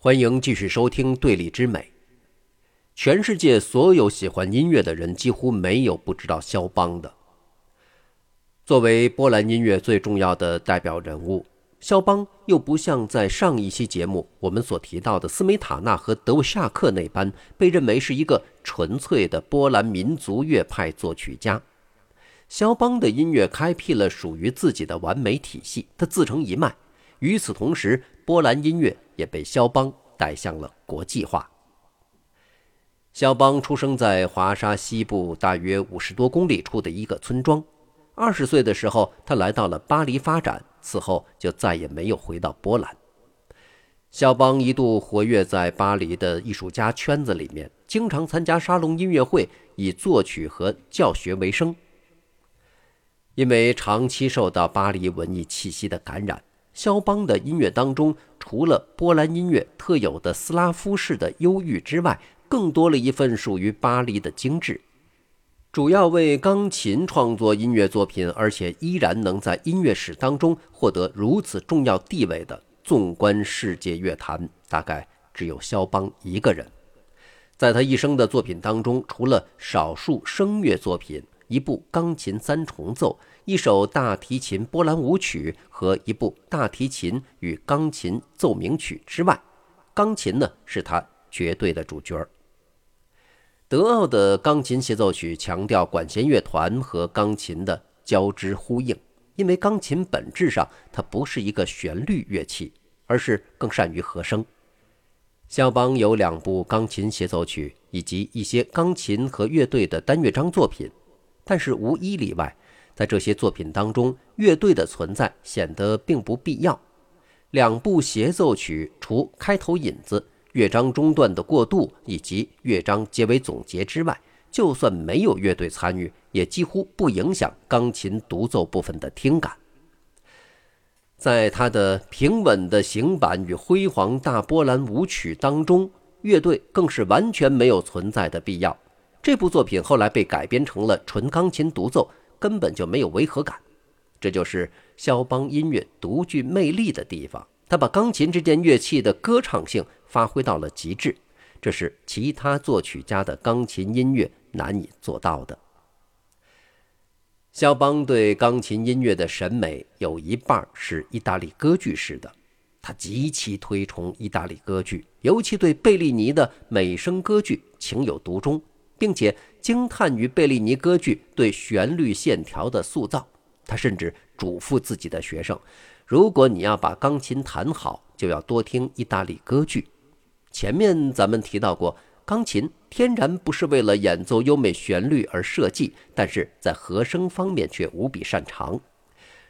欢迎继续收听《对立之美》。全世界所有喜欢音乐的人，几乎没有不知道肖邦的。作为波兰音乐最重要的代表人物，肖邦又不像在上一期节目我们所提到的斯梅塔纳和德沃夏克那般，被认为是一个纯粹的波兰民族乐派作曲家。肖邦的音乐开辟了属于自己的完美体系，他自成一脉。与此同时，波兰音乐也被肖邦带向了国际化。肖邦出生在华沙西部大约五十多公里处的一个村庄。二十岁的时候，他来到了巴黎发展，此后就再也没有回到波兰。肖邦一度活跃在巴黎的艺术家圈子里面，经常参加沙龙音乐会，以作曲和教学为生。因为长期受到巴黎文艺气息的感染，肖邦的音乐当中除了波兰音乐特有的斯拉夫式的忧郁之外，更多了一份属于巴黎的精致。主要为钢琴创作音乐作品，而且依然能在音乐史当中获得如此重要地位的，纵观世界乐坛，大概只有肖邦一个人。在他一生的作品当中，除了少数声乐作品。一部钢琴三重奏，一首大提琴波兰舞曲和一部大提琴与钢琴奏鸣曲之外，钢琴呢是他绝对的主角。德奥的钢琴协奏曲强调管弦乐团和钢琴的交织呼应，因为钢琴本质上它不是一个旋律乐器，而是更善于和声。肖邦有两部钢琴协奏曲以及一些钢琴和乐队的单乐章作品。但是无一例外，在这些作品当中，乐队的存在显得并不必要。两部协奏曲除开头引子、乐章中段的过渡以及乐章结尾总结之外，就算没有乐队参与，也几乎不影响钢琴独奏部分的听感。在他的平稳的行板与辉煌大波兰舞曲当中，乐队更是完全没有存在的必要。这部作品后来被改编成了纯钢琴独奏，根本就没有违和感。这就是肖邦音乐独具魅力的地方。他把钢琴这件乐器的歌唱性发挥到了极致，这是其他作曲家的钢琴音乐难以做到的。肖邦对钢琴音乐的审美有一半是意大利歌剧式的，他极其推崇意大利歌剧，尤其对贝利尼的美声歌剧情有独钟。并且惊叹于贝利尼歌剧对旋律线条的塑造，他甚至嘱咐自己的学生：“如果你要把钢琴弹好，就要多听意大利歌剧。”前面咱们提到过，钢琴天然不是为了演奏优美旋律而设计，但是在和声方面却无比擅长。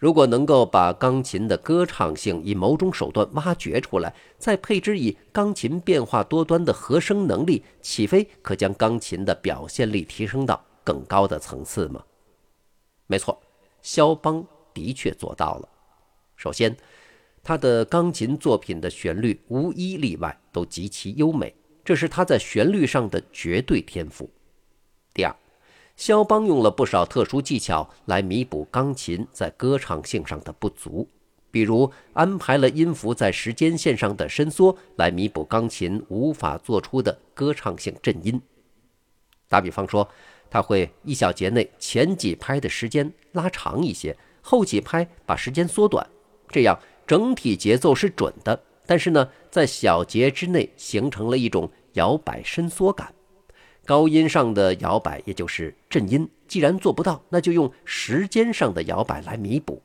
如果能够把钢琴的歌唱性以某种手段挖掘出来，再配之以钢琴变化多端的和声能力，岂非可将钢琴的表现力提升到更高的层次吗？没错，肖邦的确做到了。首先，他的钢琴作品的旋律无一例外都极其优美，这是他在旋律上的绝对天赋。第二，肖邦用了不少特殊技巧来弥补钢琴在歌唱性上的不足，比如安排了音符在时间线上的伸缩，来弥补钢琴无法做出的歌唱性震音。打比方说，他会一小节内前几拍的时间拉长一些，后几拍把时间缩短，这样整体节奏是准的，但是呢，在小节之内形成了一种摇摆伸缩感。高音上的摇摆，也就是震音，既然做不到，那就用时间上的摇摆来弥补。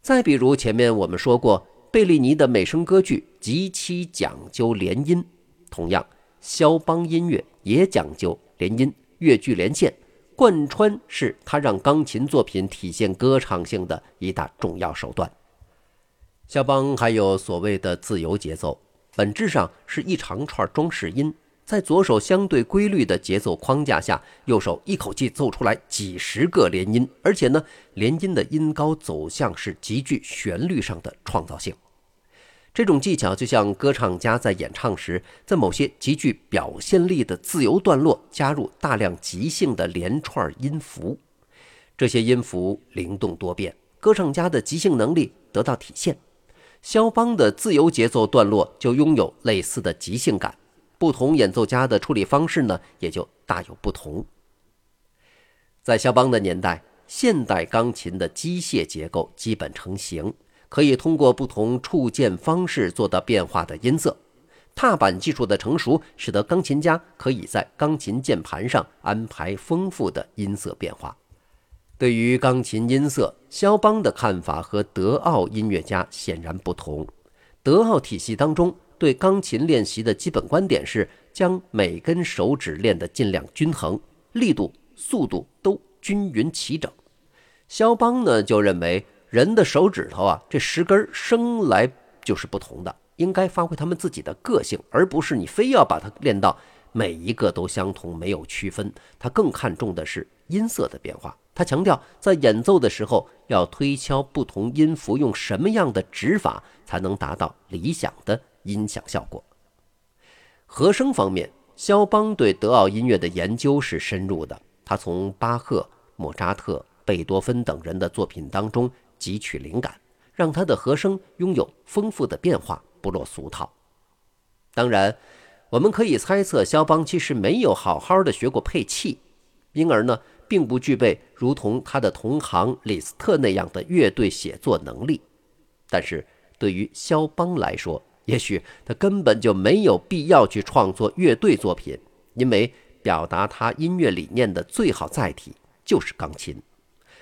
再比如前面我们说过，贝利尼的美声歌剧极其讲究连音，同样，肖邦音乐也讲究连音，乐句连线，贯穿是他让钢琴作品体现歌唱性的一大重要手段。肖邦还有所谓的自由节奏，本质上是一长串装饰音。在左手相对规律的节奏框架下，右手一口气奏出来几十个连音，而且呢，连音的音高走向是极具旋律上的创造性。这种技巧就像歌唱家在演唱时，在某些极具表现力的自由段落加入大量即兴的连串音符，这些音符灵动多变，歌唱家的即兴能力得到体现。肖邦的自由节奏段落就拥有类似的即兴感，不同演奏家的处理方式呢也就大有不同。在肖邦的年代，现代钢琴的机械结构基本成型，可以通过不同触键方式做到变化的音色。踏板技术的成熟，使得钢琴家可以在钢琴键盘上安排丰富的音色变化。对于钢琴音色，肖邦的看法和德奥音乐家显然不同。德奥体系当中，对钢琴练习的基本观点是将每根手指练得尽量均衡，力度、速度都均匀齐整。肖邦呢，就认为人的手指头啊，这十根生来就是不同的。应该发挥他们自己的个性，而不是你非要把它练到每一个都相同，没有区分。他更看重的是音色的变化。他强调，在演奏的时候要推敲不同音符用什么样的指法才能达到理想的音响效果。和声方面，肖邦对德奥音乐的研究是深入的，他从巴赫、莫扎特、贝多芬等人的作品当中汲取灵感，让他的和声拥有丰富的变化。不落俗套。当然，我们可以猜测，肖邦其实没有好好的学过配器，因而呢，并不具备如同他的同行李斯特那样的乐队写作能力。但是，对于肖邦来说，也许他根本就没有必要去创作乐队作品，因为表达他音乐理念的最好载体就是钢琴。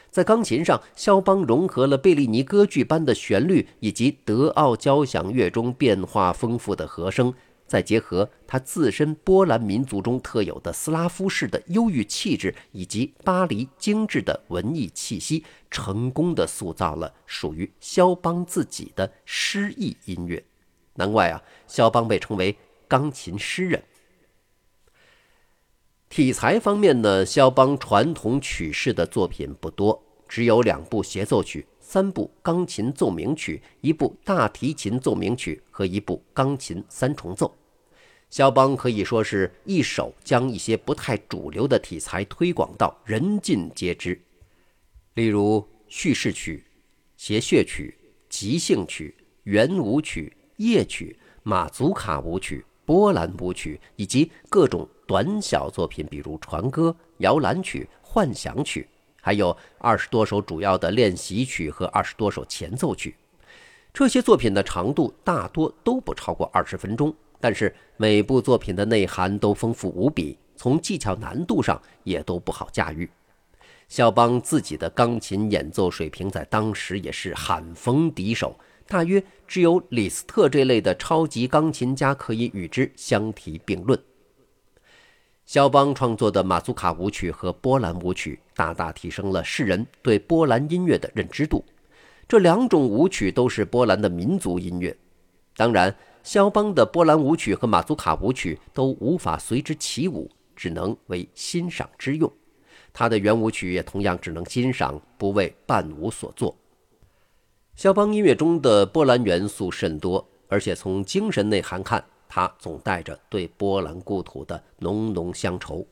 在钢琴上，肖邦融合了贝利尼歌剧般的旋律，以及德奥交响乐中变化丰富的和声，再结合他自身波兰民族中特有的斯拉夫式的忧郁气质，以及巴黎精致的文艺气息，成功的塑造了属于肖邦自己的诗意音乐。难怪啊，肖邦被称为钢琴诗人。题材方面呢，肖邦传统曲式的作品不多，只有两部协奏曲、三部钢琴奏鸣曲、一部大提琴奏鸣曲和一部钢琴三重奏。肖邦可以说是一手将一些不太主流的题材推广到人尽皆知，例如叙事曲、谐谑曲、即兴曲、圆舞曲、夜曲、马祖卡舞曲。波兰舞曲以及各种短小作品，比如船歌、摇篮曲、幻想曲，还有二十多首主要的练习曲和二十多首前奏曲。这些作品的长度大多都不超过二十分钟，但是每部作品的内涵都丰富无比，从技巧难度上也都不好驾驭。肖邦自己的钢琴演奏水平在当时也是罕逢敌手。大约只有李斯特这类的超级钢琴家可以与之相提并论。肖邦创作的马祖卡舞曲和波兰舞曲大大提升了世人对波兰音乐的认知度。这两种舞曲都是波兰的民族音乐。当然，肖邦的波兰舞曲和马祖卡舞曲都无法随之起舞，只能为欣赏之用。他的圆舞曲也同样只能欣赏，不为伴舞所作。肖邦音乐中的波兰元素甚多，而且从精神内涵看，他总带着对波兰故土的浓浓乡愁。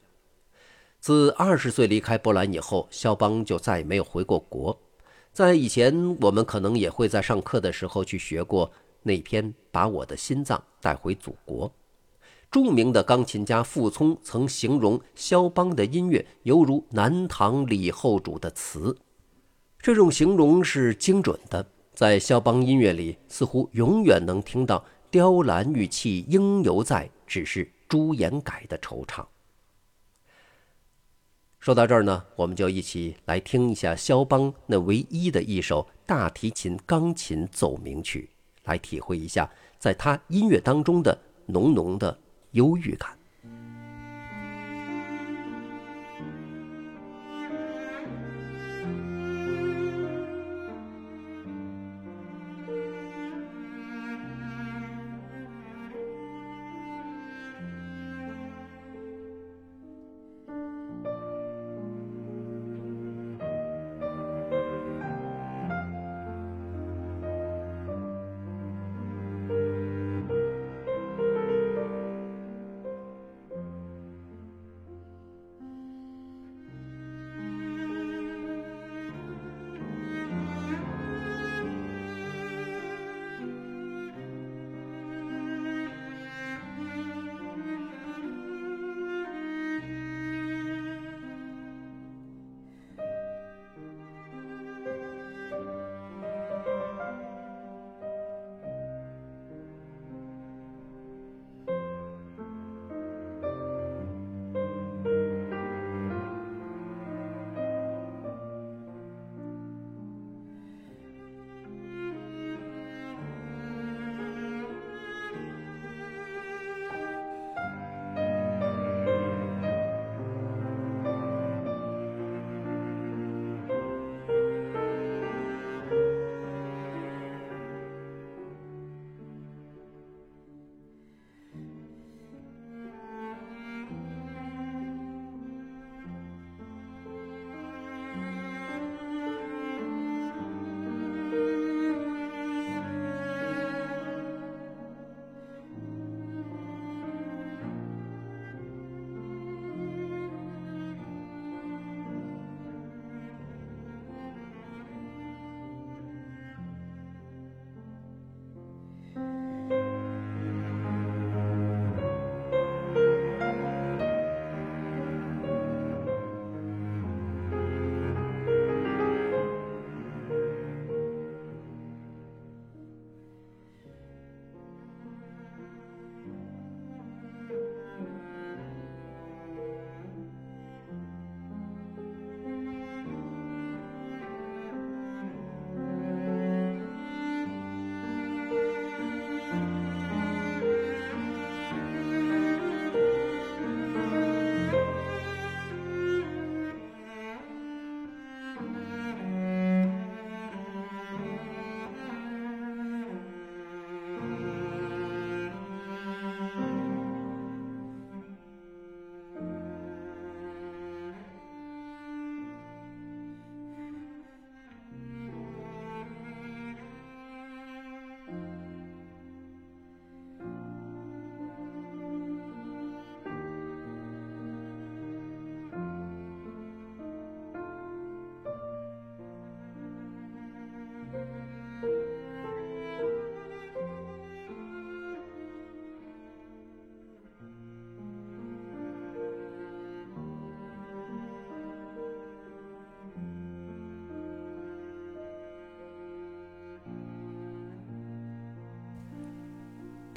自二十岁离开波兰以后，肖邦就再也没有回过国。在以前，我们可能也会在上课的时候去学过那篇《把我的心脏带回祖国》。著名的钢琴家傅聪曾形容肖邦的音乐犹如南唐李后主的词，这种形容是精准的。在肖邦音乐里，似乎永远能听到“雕栏玉砌应犹在，只是朱颜改”的惆怅。说到这儿呢，我们就一起来听一下肖邦那唯一的一首大提琴钢琴奏鸣曲，来体会一下在他音乐当中的浓浓的忧郁感。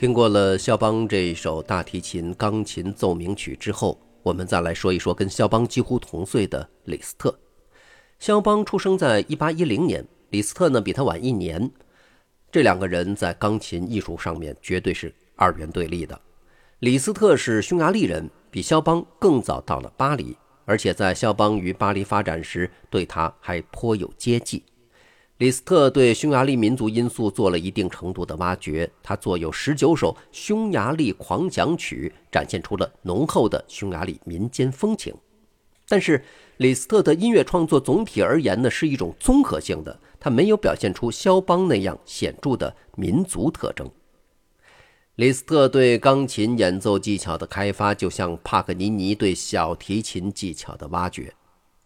听过了肖邦这一首大提琴、钢琴奏鸣曲之后，我们再来说一说跟肖邦几乎同岁的李斯特。肖邦出生在1810年，李斯特呢比他晚一年。这两个人在钢琴艺术上面绝对是二元对立的。李斯特是匈牙利人，比肖邦更早到了巴黎，而且在肖邦于巴黎发展时，对他还颇有接济。李斯特对匈牙利民族因素做了一定程度的挖掘，他作有十九首匈牙利狂想曲，展现出了浓厚的匈牙利民间风情。但是，李斯特的音乐创作总体而言呢，是一种综合性的，他没有表现出肖邦那样显著的民族特征。李斯特对钢琴演奏技巧的开发，就像帕格尼尼对小提琴技巧的挖掘。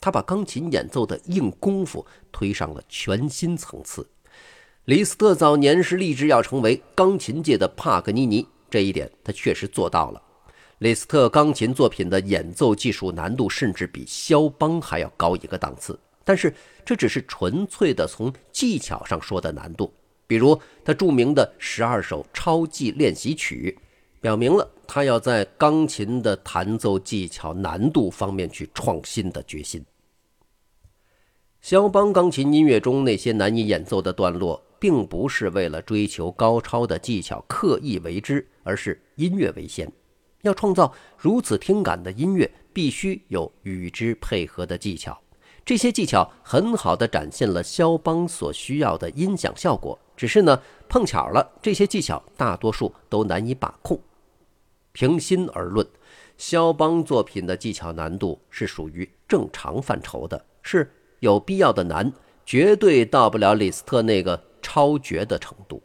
他把钢琴演奏的硬功夫推上了全新层次。李斯特早年是立志要成为钢琴界的帕格尼尼，这一点他确实做到了。李斯特钢琴作品的演奏技术难度甚至比肖邦还要高一个档次，但是这只是纯粹的从技巧上说的难度。比如他著名的十二首超技练习曲。表明了他要在钢琴的弹奏技巧难度方面去创新的决心。肖邦钢琴音乐中那些难以演奏的段落，并不是为了追求高超的技巧刻意为之，而是音乐为先。要创造如此听感的音乐，必须有与之配合的技巧。这些技巧很好的展现了肖邦所需要的音响效果。只是呢，碰巧了，这些技巧大多数都难以把控。平心而论，肖邦作品的技巧难度是属于正常范畴的，是有必要的难，绝对到不了李斯特那个超绝的程度。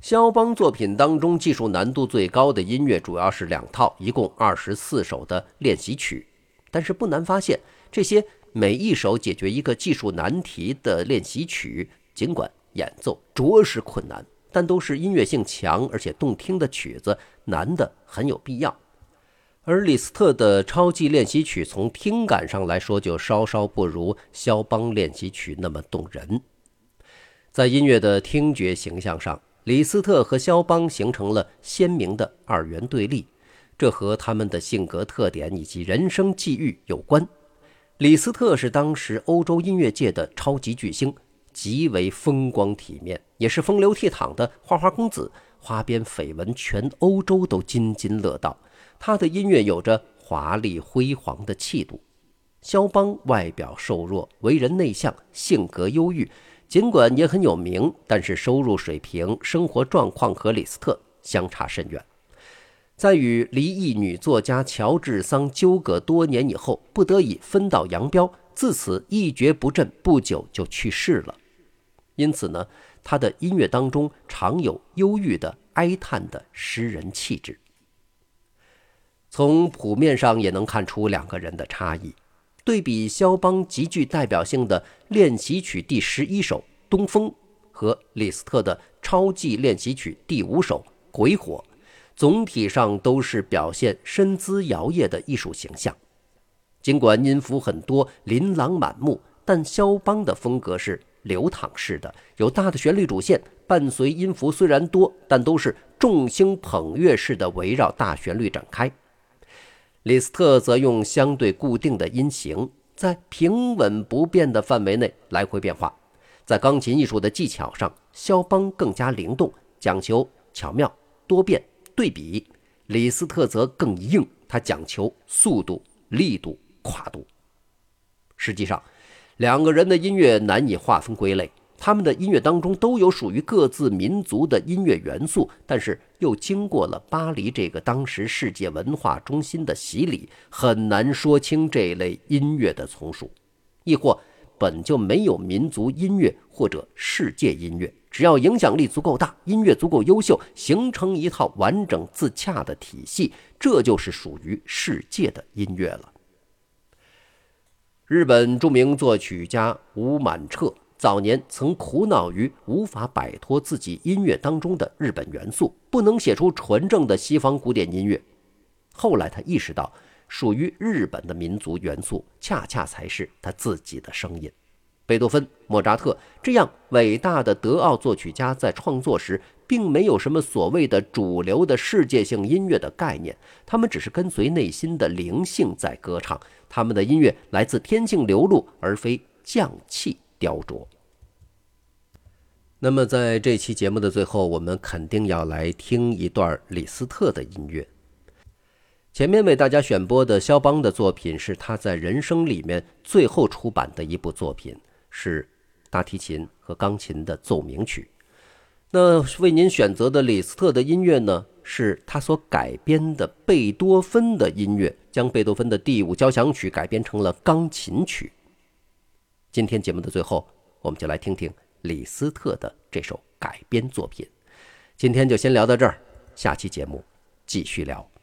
肖邦作品当中技术难度最高的音乐，主要是两套，一共二十四首的练习曲。但是不难发现，这些每一首解决一个技术难题的练习曲，尽管演奏着实困难。但都是音乐性强而且动听的曲子，难的很有必要。而李斯特的超级练习曲从听感上来说，就稍稍不如肖邦练习曲那么动人。在音乐的听觉形象上，李斯特和肖邦形成了鲜明的二元对立，这和他们的性格特点以及人生际遇有关。李斯特是当时欧洲音乐界的超级巨星。极为风光体面，也是风流倜傥的花花公子，花边绯闻全欧洲都津津乐道。他的音乐有着华丽辉煌的气度。肖邦外表瘦弱，为人内向，性格忧郁，尽管也很有名，但是收入水平、生活状况和李斯特相差甚远。在与离异女作家乔治桑纠葛多年以后，不得已分道扬镳，自此一蹶不振，不久就去世了。因此呢，他的音乐当中常有忧郁的、哀叹的诗人气质。从谱面上也能看出两个人的差异。对比肖邦极具代表性的练习曲第十一首《东风》和李斯特的超级练习曲第五首《鬼火》，总体上都是表现身姿摇曳的艺术形象。尽管音符很多、琳琅满目，但肖邦的风格是。流淌式的，有大的旋律主线，伴随音符虽然多，但都是众星捧月式的围绕大旋律展开。李斯特则用相对固定的音型，在平稳不变的范围内来回变化。在钢琴艺术的技巧上，肖邦更加灵动，讲求巧妙多变对比；李斯特则更硬，他讲求速度、力度、跨度。实际上。两个人的音乐难以划分归类，他们的音乐当中都有属于各自民族的音乐元素，但是又经过了巴黎这个当时世界文化中心的洗礼，很难说清这类音乐的从属，亦或本就没有民族音乐或者世界音乐，只要影响力足够大，音乐足够优秀，形成一套完整自洽的体系，这就是属于世界的音乐了。日本著名作曲家吴满彻早年曾苦恼于无法摆脱自己音乐当中的日本元素，不能写出纯正的西方古典音乐。后来他意识到，属于日本的民族元素恰恰才是他自己的声音。贝多芬、莫扎特这样伟大的德奥作曲家在创作时，并没有什么所谓的主流的世界性音乐的概念，他们只是跟随内心的灵性在歌唱。他们的音乐来自天性流露，而非匠气雕琢。那么，在这期节目的最后，我们肯定要来听一段李斯特的音乐。前面为大家选播的肖邦的作品，是他在人生里面最后出版的一部作品，是大提琴和钢琴的奏鸣曲。那为您选择的李斯特的音乐呢，是他所改编的贝多芬的音乐，将贝多芬的第五交响曲改编成了钢琴曲。今天节目的最后，我们就来听听。李斯特的这首改编作品，今天就先聊到这儿，下期节目继续聊。